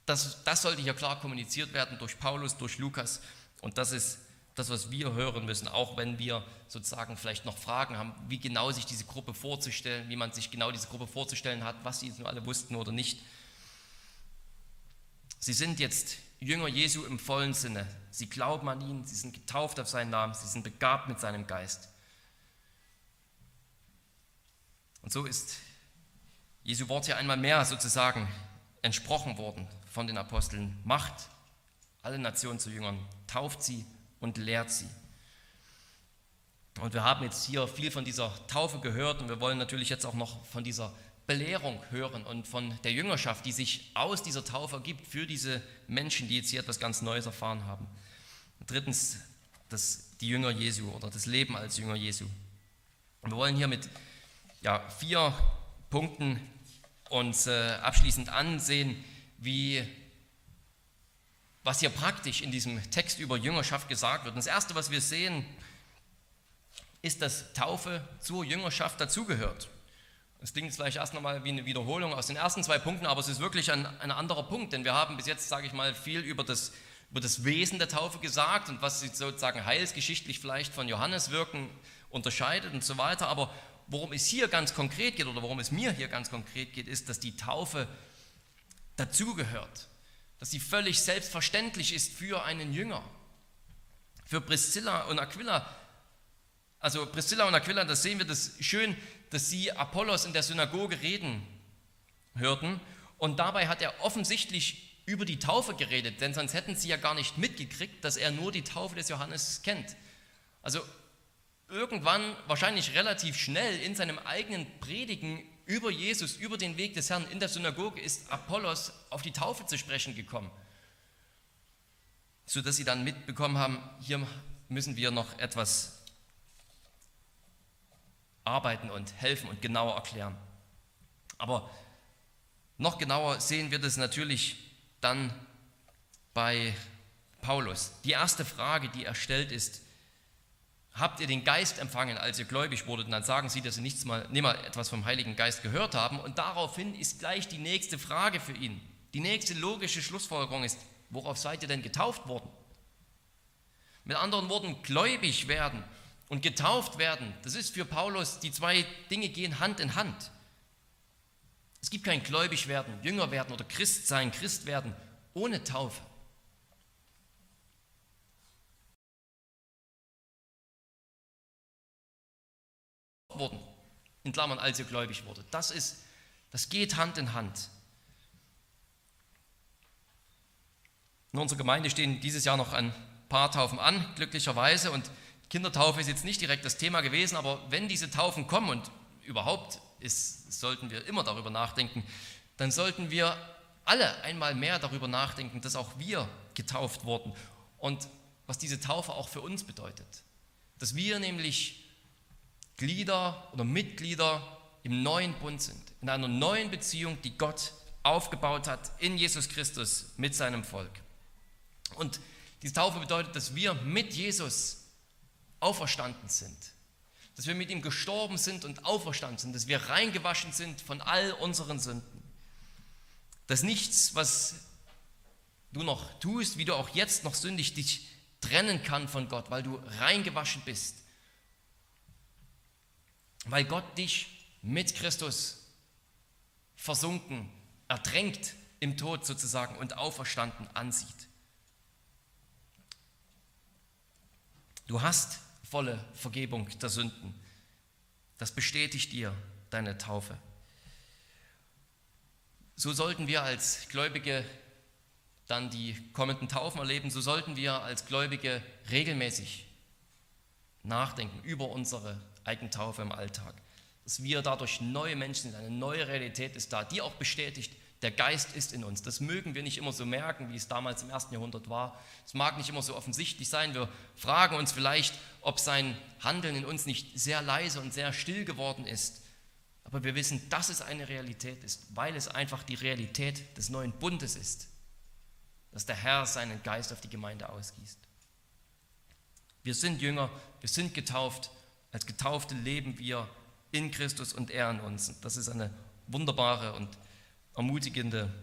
das, das sollte hier klar kommuniziert werden durch Paulus, durch Lukas. Und das ist das, was wir hören müssen, auch wenn wir sozusagen vielleicht noch Fragen haben, wie genau sich diese Gruppe vorzustellen, wie man sich genau diese Gruppe vorzustellen hat, was sie nur alle wussten oder nicht. Sie sind jetzt Jünger Jesu im vollen Sinne. Sie glauben an ihn, sie sind getauft auf seinen Namen, sie sind begabt mit seinem Geist. Und so ist Jesu Wort hier einmal mehr sozusagen entsprochen worden von den Aposteln. Macht alle Nationen zu Jüngern, tauft sie und lehrt sie. Und wir haben jetzt hier viel von dieser Taufe gehört und wir wollen natürlich jetzt auch noch von dieser Belehrung hören und von der Jüngerschaft, die sich aus dieser Taufe ergibt für diese Menschen, die jetzt hier etwas ganz Neues erfahren haben. Drittens, das, die Jünger Jesu oder das Leben als Jünger Jesu. Und wir wollen hier mit ja, vier Punkten uns äh, abschließend ansehen, wie was hier praktisch in diesem Text über Jüngerschaft gesagt wird. Und das Erste, was wir sehen, ist, dass Taufe zur Jüngerschaft dazugehört. Das klingt jetzt vielleicht erst nochmal wie eine Wiederholung aus den ersten zwei Punkten, aber es ist wirklich ein, ein anderer Punkt, denn wir haben bis jetzt, sage ich mal, viel über das, über das Wesen der Taufe gesagt und was sie sozusagen heilsgeschichtlich vielleicht von Johannes wirken unterscheidet und so weiter. Aber worum es hier ganz konkret geht oder worum es mir hier ganz konkret geht, ist, dass die Taufe dazugehört dass sie völlig selbstverständlich ist für einen Jünger. Für Priscilla und Aquila, also Priscilla und Aquila, das sehen wir das schön, dass sie Apollos in der Synagoge reden hörten und dabei hat er offensichtlich über die Taufe geredet, denn sonst hätten sie ja gar nicht mitgekriegt, dass er nur die Taufe des Johannes kennt. Also irgendwann, wahrscheinlich relativ schnell in seinem eigenen Predigen über Jesus, über den Weg des Herrn in der Synagoge ist Apollos auf die Taufe zu sprechen gekommen, sodass sie dann mitbekommen haben, hier müssen wir noch etwas arbeiten und helfen und genauer erklären. Aber noch genauer sehen wir das natürlich dann bei Paulus. Die erste Frage, die er stellt, ist, habt ihr den Geist empfangen, als ihr gläubig wurdet? Und dann sagen sie, dass sie nichts mal, nicht mal etwas vom Heiligen Geist gehört haben. Und daraufhin ist gleich die nächste Frage für ihn. Die nächste logische Schlussfolgerung ist, worauf seid ihr denn getauft worden? Mit anderen Worten, gläubig werden und getauft werden, das ist für Paulus, die zwei Dinge gehen Hand in Hand. Es gibt kein gläubig werden, Jünger werden oder Christ sein, Christ werden ohne Taufe. Wurden, in Klammern, als ihr gläubig wurde. Das ist, das geht Hand in Hand. In unserer Gemeinde stehen dieses Jahr noch ein paar Taufen an, glücklicherweise. Und Kindertaufe ist jetzt nicht direkt das Thema gewesen, aber wenn diese Taufen kommen und überhaupt ist, sollten wir immer darüber nachdenken, dann sollten wir alle einmal mehr darüber nachdenken, dass auch wir getauft wurden und was diese Taufe auch für uns bedeutet. Dass wir nämlich Glieder oder Mitglieder im neuen Bund sind, in einer neuen Beziehung, die Gott aufgebaut hat in Jesus Christus mit seinem Volk. Und diese Taufe bedeutet, dass wir mit Jesus auferstanden sind, dass wir mit ihm gestorben sind und auferstanden sind, dass wir reingewaschen sind von all unseren Sünden, dass nichts, was du noch tust, wie du auch jetzt noch sündig, dich trennen kann von Gott, weil du reingewaschen bist, weil Gott dich mit Christus versunken, ertränkt im Tod sozusagen und auferstanden ansieht. Du hast volle Vergebung der Sünden. Das bestätigt dir deine Taufe. So sollten wir als Gläubige dann die kommenden Taufen erleben, so sollten wir als Gläubige regelmäßig nachdenken über unsere Eigentaufe im Alltag. Dass wir dadurch neue Menschen sind, eine neue Realität ist da, die auch bestätigt, der Geist ist in uns. Das mögen wir nicht immer so merken, wie es damals im ersten Jahrhundert war. Es mag nicht immer so offensichtlich sein. Wir fragen uns vielleicht, ob sein Handeln in uns nicht sehr leise und sehr still geworden ist. Aber wir wissen, dass es eine Realität ist, weil es einfach die Realität des neuen Bundes ist, dass der Herr seinen Geist auf die Gemeinde ausgießt. Wir sind Jünger, wir sind getauft. Als Getaufte leben wir in Christus und er in uns. Das ist eine wunderbare und ermutigende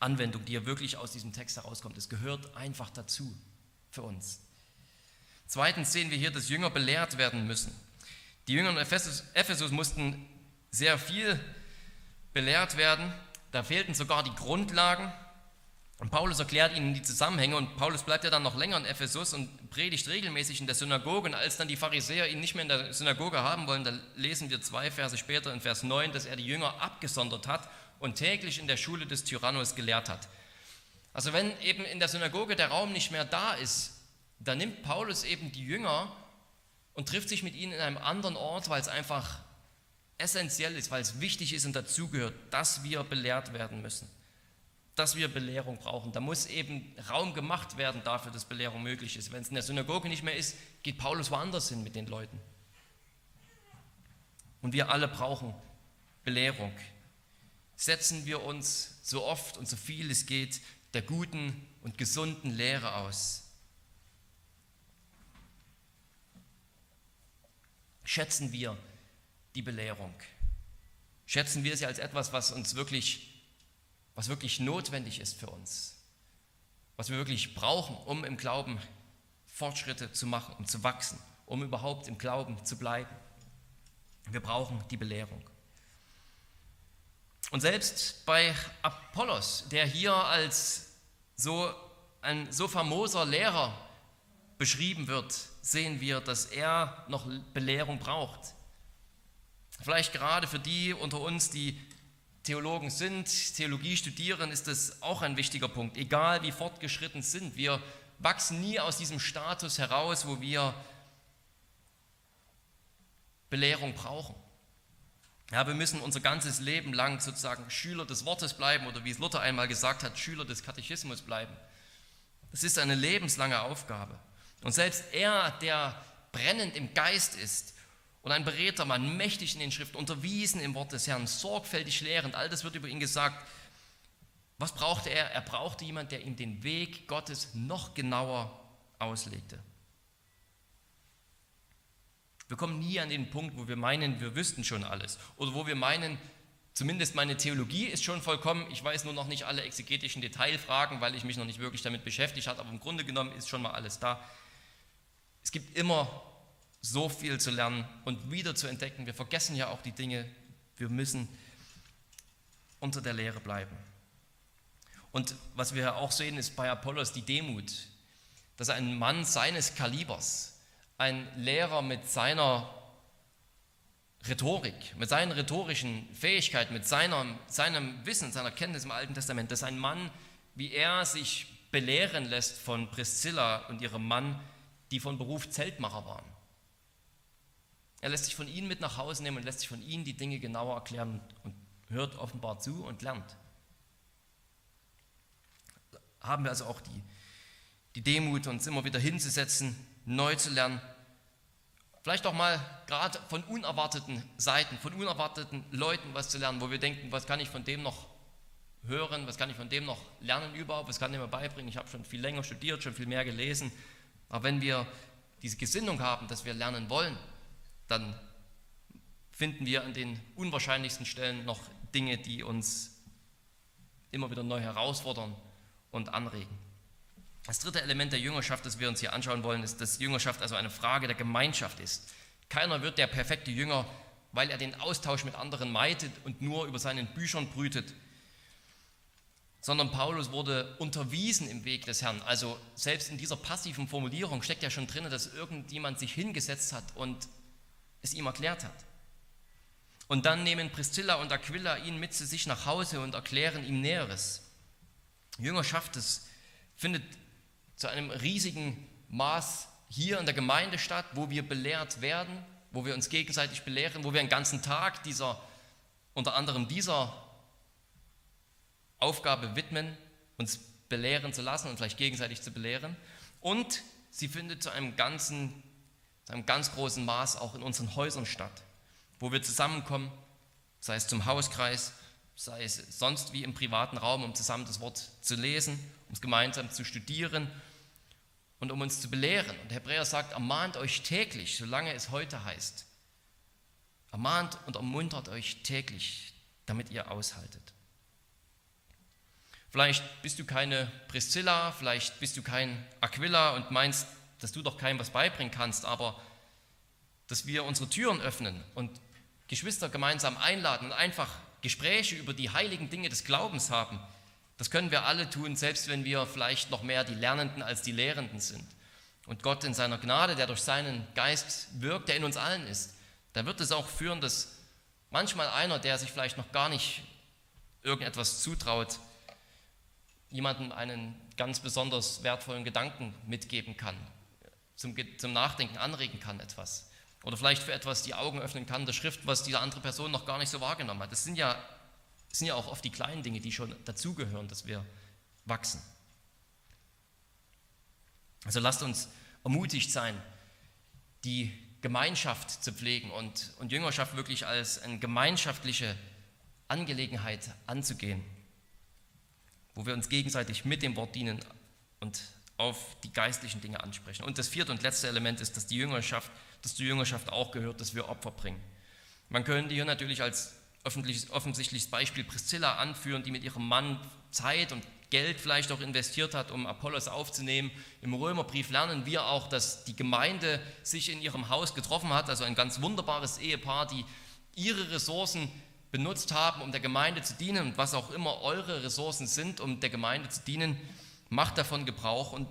Anwendung, die ja wirklich aus diesem Text herauskommt. Es gehört einfach dazu für uns. Zweitens sehen wir hier, dass Jünger belehrt werden müssen. Die Jünger in Ephesus, Ephesus mussten sehr viel belehrt werden. Da fehlten sogar die Grundlagen. Und Paulus erklärt ihnen die Zusammenhänge und Paulus bleibt ja dann noch länger in Ephesus und predigt regelmäßig in der Synagoge. Und als dann die Pharisäer ihn nicht mehr in der Synagoge haben wollen, da lesen wir zwei Verse später in Vers 9, dass er die Jünger abgesondert hat und täglich in der Schule des Tyrannus gelehrt hat. Also wenn eben in der Synagoge der Raum nicht mehr da ist, dann nimmt Paulus eben die Jünger und trifft sich mit ihnen in einem anderen Ort, weil es einfach essentiell ist, weil es wichtig ist und dazugehört, dass wir belehrt werden müssen, dass wir Belehrung brauchen. Da muss eben Raum gemacht werden dafür, dass Belehrung möglich ist. Wenn es in der Synagoge nicht mehr ist, geht Paulus woanders hin mit den Leuten. Und wir alle brauchen Belehrung setzen wir uns so oft und so viel es geht der guten und gesunden Lehre aus. Schätzen wir die Belehrung. Schätzen wir sie als etwas, was uns wirklich, was wirklich notwendig ist für uns. Was wir wirklich brauchen, um im Glauben Fortschritte zu machen, um zu wachsen, um überhaupt im Glauben zu bleiben. Wir brauchen die Belehrung. Und selbst bei Apollos, der hier als so ein so famoser Lehrer beschrieben wird, sehen wir, dass er noch Belehrung braucht. Vielleicht gerade für die unter uns, die Theologen sind, Theologie studieren, ist das auch ein wichtiger Punkt. Egal wie fortgeschritten sind, wir wachsen nie aus diesem Status heraus, wo wir Belehrung brauchen. Ja, wir müssen unser ganzes Leben lang sozusagen Schüler des Wortes bleiben oder wie es Luther einmal gesagt hat, Schüler des Katechismus bleiben. Das ist eine lebenslange Aufgabe. Und selbst er, der brennend im Geist ist und ein beredter Mann, mächtig in den Schriften, unterwiesen im Wort des Herrn, sorgfältig lehrend, all das wird über ihn gesagt. Was brauchte er? Er brauchte jemanden, der ihm den Weg Gottes noch genauer auslegte. Wir kommen nie an den Punkt, wo wir meinen, wir wüssten schon alles. Oder wo wir meinen, zumindest meine Theologie ist schon vollkommen, ich weiß nur noch nicht alle exegetischen Detailfragen, weil ich mich noch nicht wirklich damit beschäftigt habe, aber im Grunde genommen ist schon mal alles da. Es gibt immer so viel zu lernen und wieder zu entdecken. Wir vergessen ja auch die Dinge. Wir müssen unter der Lehre bleiben. Und was wir auch sehen, ist bei Apollos die Demut, dass ein Mann seines Kalibers, ein Lehrer mit seiner Rhetorik, mit seinen rhetorischen Fähigkeiten, mit seinem, seinem Wissen, seiner Kenntnis im Alten Testament, dass ein Mann, wie er sich belehren lässt von Priscilla und ihrem Mann, die von Beruf Zeltmacher waren. Er lässt sich von ihnen mit nach Hause nehmen und lässt sich von ihnen die Dinge genauer erklären und hört offenbar zu und lernt. Haben wir also auch die, die Demut, uns immer wieder hinzusetzen neu zu lernen. Vielleicht auch mal gerade von unerwarteten Seiten, von unerwarteten Leuten was zu lernen, wo wir denken, was kann ich von dem noch hören, was kann ich von dem noch lernen überhaupt, was kann ich mir beibringen. Ich habe schon viel länger studiert, schon viel mehr gelesen. Aber wenn wir diese Gesinnung haben, dass wir lernen wollen, dann finden wir an den unwahrscheinlichsten Stellen noch Dinge, die uns immer wieder neu herausfordern und anregen. Das dritte Element der Jüngerschaft, das wir uns hier anschauen wollen, ist, dass Jüngerschaft also eine Frage der Gemeinschaft ist. Keiner wird der perfekte Jünger, weil er den Austausch mit anderen meidet und nur über seinen Büchern brütet, sondern Paulus wurde unterwiesen im Weg des Herrn. Also selbst in dieser passiven Formulierung steckt ja schon drin, dass irgendjemand sich hingesetzt hat und es ihm erklärt hat. Und dann nehmen Priscilla und Aquila ihn mit zu sich nach Hause und erklären ihm Näheres. Jüngerschaft, das findet zu einem riesigen Maß hier in der Gemeinde statt, wo wir belehrt werden, wo wir uns gegenseitig belehren, wo wir einen ganzen Tag dieser, unter anderem dieser Aufgabe widmen, uns belehren zu lassen und vielleicht gegenseitig zu belehren. Und sie findet zu einem ganzen, zu einem ganz großen Maß auch in unseren Häusern statt, wo wir zusammenkommen, sei es zum Hauskreis, sei es sonst wie im privaten Raum, um zusammen das Wort zu lesen, um es gemeinsam zu studieren und um uns zu belehren. Und Hebräer sagt, ermahnt euch täglich, solange es heute heißt. Ermahnt und ermuntert euch täglich, damit ihr aushaltet. Vielleicht bist du keine Priscilla, vielleicht bist du kein Aquila und meinst, dass du doch keinem was beibringen kannst, aber dass wir unsere Türen öffnen und Geschwister gemeinsam einladen und einfach Gespräche über die heiligen Dinge des Glaubens haben. Das können wir alle tun, selbst wenn wir vielleicht noch mehr die Lernenden als die Lehrenden sind. Und Gott in seiner Gnade, der durch seinen Geist wirkt, der in uns allen ist, da wird es auch führen, dass manchmal einer, der sich vielleicht noch gar nicht irgendetwas zutraut, jemandem einen ganz besonders wertvollen Gedanken mitgeben kann, zum, zum Nachdenken anregen kann etwas. Oder vielleicht für etwas die Augen öffnen kann der Schrift, was diese andere Person noch gar nicht so wahrgenommen hat. Das sind ja, das sind ja auch oft die kleinen Dinge, die schon dazugehören, dass wir wachsen. Also lasst uns ermutigt sein, die Gemeinschaft zu pflegen und, und Jüngerschaft wirklich als eine gemeinschaftliche Angelegenheit anzugehen wo wir uns gegenseitig mit dem Wort dienen und auf die geistlichen Dinge ansprechen. Und das vierte und letzte Element ist, dass die Jüngerschaft, dass die Jüngerschaft auch gehört, dass wir Opfer bringen. Man könnte hier natürlich als offensichtliches Beispiel Priscilla anführen, die mit ihrem Mann Zeit und Geld vielleicht auch investiert hat, um Apollos aufzunehmen. Im Römerbrief lernen wir auch, dass die Gemeinde sich in ihrem Haus getroffen hat, also ein ganz wunderbares Ehepaar, die ihre Ressourcen benutzt haben, um der Gemeinde zu dienen und was auch immer eure Ressourcen sind, um der Gemeinde zu dienen, macht davon Gebrauch und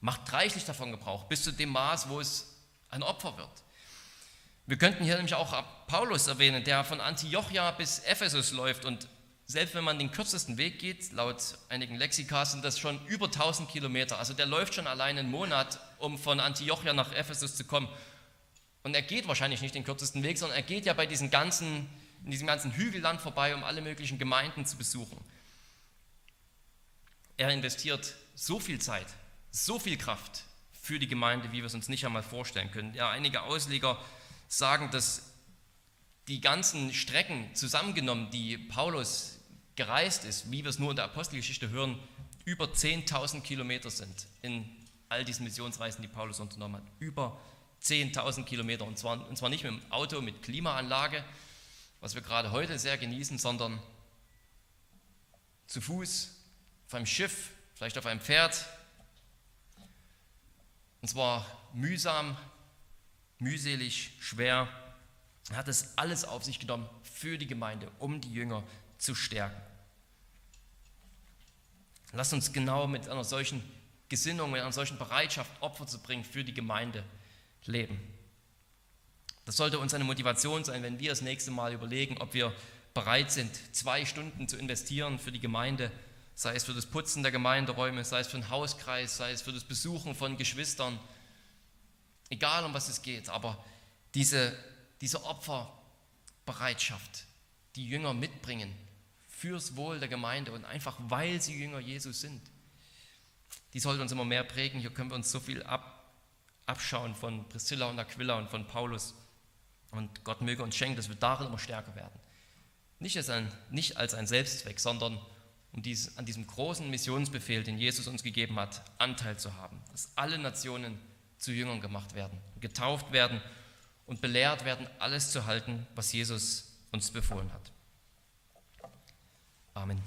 macht reichlich davon Gebrauch, bis zu dem Maß, wo es ein Opfer wird. Wir könnten hier nämlich auch Paulus erwähnen, der von Antiochia bis Ephesus läuft und selbst wenn man den kürzesten Weg geht, laut einigen Lexika sind das schon über 1000 Kilometer. Also der läuft schon allein einen Monat, um von Antiochia nach Ephesus zu kommen. Und er geht wahrscheinlich nicht den kürzesten Weg, sondern er geht ja bei diesen ganzen in diesem ganzen Hügelland vorbei, um alle möglichen Gemeinden zu besuchen. Er investiert so viel Zeit, so viel Kraft für die Gemeinde, wie wir es uns nicht einmal vorstellen können. Ja, einige Ausleger sagen, dass die ganzen Strecken zusammengenommen, die Paulus gereist ist, wie wir es nur in der Apostelgeschichte hören, über 10.000 Kilometer sind in all diesen Missionsreisen, die Paulus unternommen hat. Über 10.000 Kilometer und zwar, und zwar nicht mit dem Auto mit Klimaanlage, was wir gerade heute sehr genießen, sondern zu Fuß, auf einem Schiff, vielleicht auf einem Pferd. Und zwar mühsam, mühselig, schwer. Er hat es alles auf sich genommen für die Gemeinde, um die Jünger zu stärken. Lass uns genau mit einer solchen Gesinnung, mit einer solchen Bereitschaft, Opfer zu bringen für die Gemeinde leben. Das sollte uns eine Motivation sein, wenn wir das nächste Mal überlegen, ob wir bereit sind, zwei Stunden zu investieren für die Gemeinde, sei es für das Putzen der Gemeinderäume, sei es für den Hauskreis, sei es für das Besuchen von Geschwistern, egal um was es geht, aber diese, diese Opferbereitschaft, die Jünger mitbringen fürs Wohl der Gemeinde und einfach weil sie Jünger Jesus sind, die sollte uns immer mehr prägen. Hier können wir uns so viel ab, abschauen von Priscilla und Aquila und von Paulus. Und Gott möge uns schenken, dass wir darin immer stärker werden. Nicht als ein, nicht als ein Selbstzweck, sondern um dies, an diesem großen Missionsbefehl, den Jesus uns gegeben hat, Anteil zu haben. Dass alle Nationen zu Jüngern gemacht werden, getauft werden und belehrt werden, alles zu halten, was Jesus uns befohlen hat. Amen.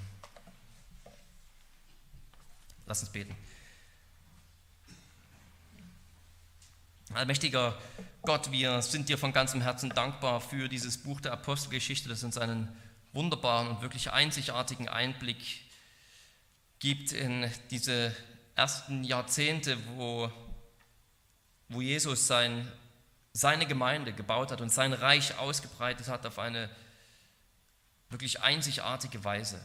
Lass uns beten. Allmächtiger Gott, wir sind dir von ganzem Herzen dankbar für dieses Buch der Apostelgeschichte, das uns einen wunderbaren und wirklich einzigartigen Einblick gibt in diese ersten Jahrzehnte, wo, wo Jesus sein, seine Gemeinde gebaut hat und sein Reich ausgebreitet hat auf eine wirklich einzigartige Weise.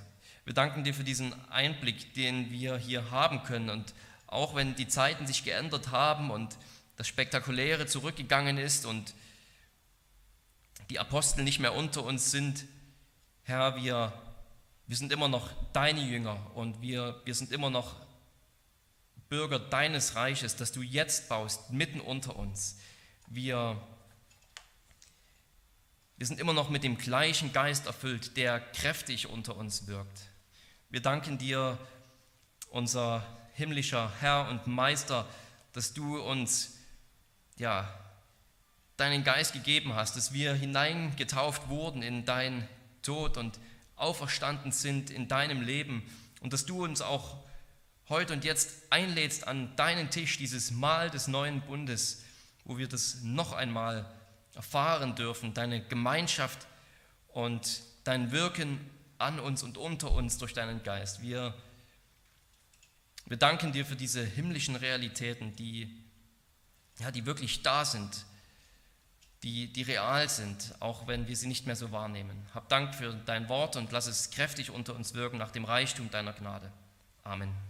Wir danken dir für diesen Einblick, den wir hier haben können. Und auch wenn die Zeiten sich geändert haben und das Spektakuläre zurückgegangen ist und die Apostel nicht mehr unter uns sind, Herr, wir, wir sind immer noch deine Jünger und wir, wir sind immer noch Bürger deines Reiches, das du jetzt baust, mitten unter uns. Wir wir sind immer noch mit dem gleichen Geist erfüllt, der kräftig unter uns wirkt. Wir danken dir, unser himmlischer Herr und Meister, dass du uns ja, deinen Geist gegeben hast, dass wir hineingetauft wurden in dein Tod und auferstanden sind in deinem Leben und dass du uns auch heute und jetzt einlädst an deinen Tisch, dieses Mahl des neuen Bundes, wo wir das noch einmal erfahren dürfen, deine Gemeinschaft und dein Wirken an uns und unter uns durch deinen Geist. Wir, wir danken dir für diese himmlischen Realitäten, die, ja, die wirklich da sind, die, die real sind, auch wenn wir sie nicht mehr so wahrnehmen. Hab Dank für dein Wort und lass es kräftig unter uns wirken nach dem Reichtum deiner Gnade. Amen.